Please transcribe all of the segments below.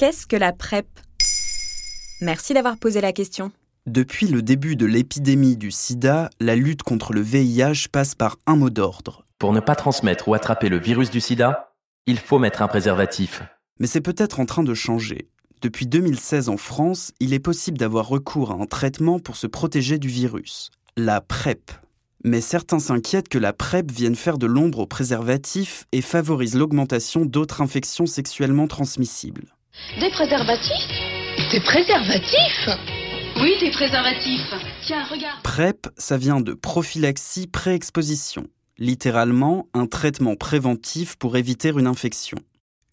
Qu'est-ce que la PrEP? Merci d'avoir posé la question. Depuis le début de l'épidémie du sida, la lutte contre le VIH passe par un mot d'ordre. Pour ne pas transmettre ou attraper le virus du sida, il faut mettre un préservatif. Mais c'est peut-être en train de changer. Depuis 2016 en France, il est possible d'avoir recours à un traitement pour se protéger du virus, la PrEP. Mais certains s'inquiètent que la PrEP vienne faire de l'ombre au préservatif et favorise l'augmentation d'autres infections sexuellement transmissibles. Des préservatifs Des préservatifs Oui, des préservatifs. Tiens, regarde. PrEP, ça vient de prophylaxie pré-exposition, littéralement un traitement préventif pour éviter une infection.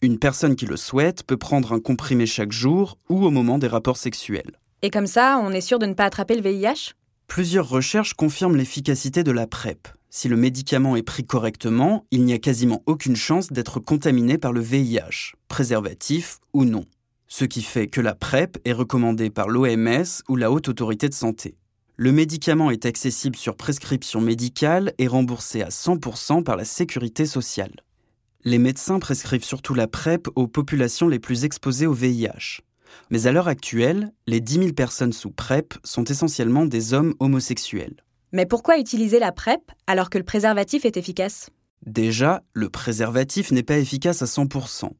Une personne qui le souhaite peut prendre un comprimé chaque jour ou au moment des rapports sexuels. Et comme ça, on est sûr de ne pas attraper le VIH Plusieurs recherches confirment l'efficacité de la PrEP. Si le médicament est pris correctement, il n'y a quasiment aucune chance d'être contaminé par le VIH, préservatif ou non. Ce qui fait que la PrEP est recommandée par l'OMS ou la Haute Autorité de Santé. Le médicament est accessible sur prescription médicale et remboursé à 100% par la sécurité sociale. Les médecins prescrivent surtout la PrEP aux populations les plus exposées au VIH. Mais à l'heure actuelle, les 10 000 personnes sous PrEP sont essentiellement des hommes homosexuels. Mais pourquoi utiliser la PrEP alors que le préservatif est efficace? Déjà, le préservatif n'est pas efficace à 100%.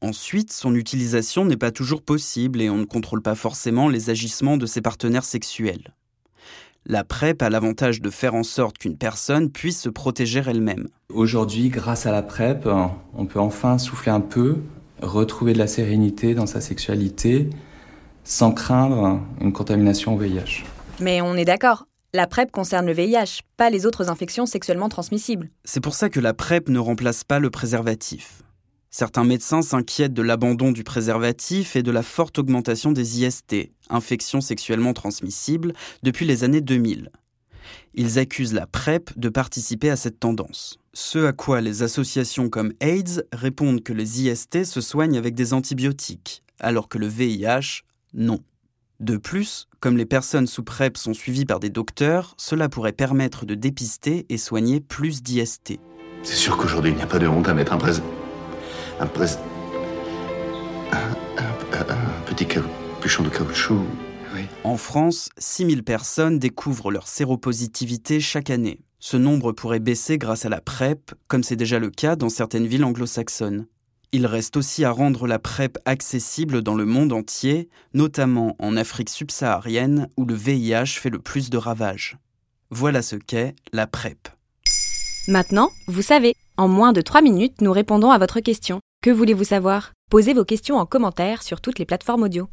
Ensuite, son utilisation n'est pas toujours possible et on ne contrôle pas forcément les agissements de ses partenaires sexuels. La PrEP a l'avantage de faire en sorte qu'une personne puisse se protéger elle-même. Aujourd'hui, grâce à la PrEP, on peut enfin souffler un peu, retrouver de la sérénité dans sa sexualité, sans craindre une contamination au VIH. Mais on est d'accord, la PrEP concerne le VIH, pas les autres infections sexuellement transmissibles. C'est pour ça que la PrEP ne remplace pas le préservatif. Certains médecins s'inquiètent de l'abandon du préservatif et de la forte augmentation des IST, infections sexuellement transmissibles, depuis les années 2000. Ils accusent la PrEP de participer à cette tendance. Ce à quoi les associations comme AIDS répondent que les IST se soignent avec des antibiotiques, alors que le VIH, non. De plus, comme les personnes sous PrEP sont suivies par des docteurs, cela pourrait permettre de dépister et soigner plus d'IST. C'est sûr qu'aujourd'hui, il n'y a pas de honte à mettre un prés... Un prés... Un, un, un petit capuchon de caoutchouc. Oui. En France, 6000 personnes découvrent leur séropositivité chaque année. Ce nombre pourrait baisser grâce à la PrEP, comme c'est déjà le cas dans certaines villes anglo-saxonnes. Il reste aussi à rendre la PrEP accessible dans le monde entier, notamment en Afrique subsaharienne où le VIH fait le plus de ravages. Voilà ce qu'est la PrEP. Maintenant, vous savez, en moins de 3 minutes, nous répondons à votre question. Que voulez-vous savoir? Posez vos questions en commentaire sur toutes les plateformes audio.